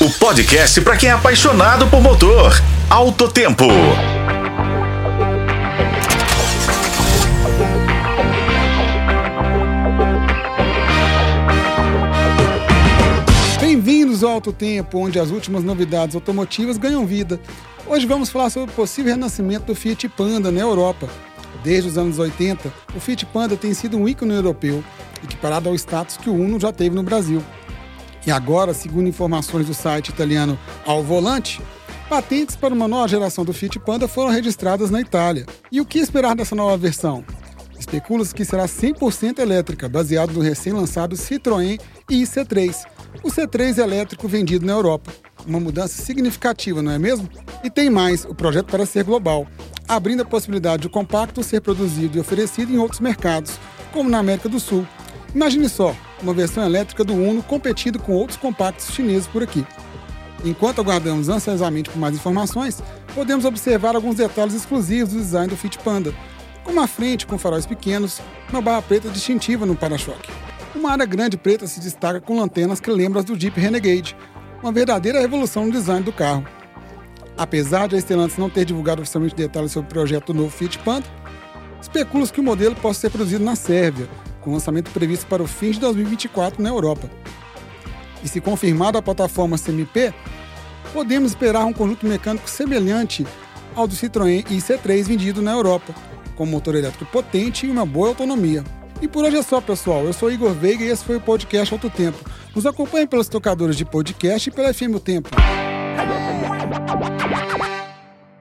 o podcast para quem é apaixonado por motor. Alto Tempo. Bem-vindos ao Alto Tempo, onde as últimas novidades automotivas ganham vida. Hoje vamos falar sobre o possível renascimento do Fiat Panda na Europa. Desde os anos 80, o Fiat Panda tem sido um ícone europeu, equiparado ao status que o Uno já teve no Brasil. E agora, segundo informações do site italiano Ao Volante, patentes para uma nova geração do Fiat Panda foram registradas na Itália. E o que esperar dessa nova versão? Especula-se que será 100% elétrica, baseado no recém-lançado Citroën iC3, o C3 elétrico vendido na Europa. Uma mudança significativa, não é mesmo? E tem mais, o projeto parece ser global, abrindo a possibilidade de o compacto ser produzido e oferecido em outros mercados, como na América do Sul. Imagine só, uma versão elétrica do Uno competindo com outros compactos chineses por aqui. Enquanto aguardamos ansiosamente por mais informações, podemos observar alguns detalhes exclusivos do design do Fit Panda, como a frente com faróis pequenos, uma barra preta distintiva no para-choque. Uma área grande preta se destaca com lanternas que lembram as do Jeep Renegade, uma verdadeira revolução no design do carro. Apesar de a Stellantis não ter divulgado oficialmente detalhes sobre o projeto do novo Fiat Panda, especula-se que o modelo possa ser produzido na Sérvia, com lançamento previsto para o fim de 2024 na Europa. E se confirmada a plataforma CMP, podemos esperar um conjunto mecânico semelhante ao do Citroën IC3 vendido na Europa, com motor elétrico potente e uma boa autonomia. E por hoje é só, pessoal. Eu sou Igor Veiga e esse foi o podcast Alto Tempo. Nos acompanhe pelos tocadores de podcast e pela FM O Tempo.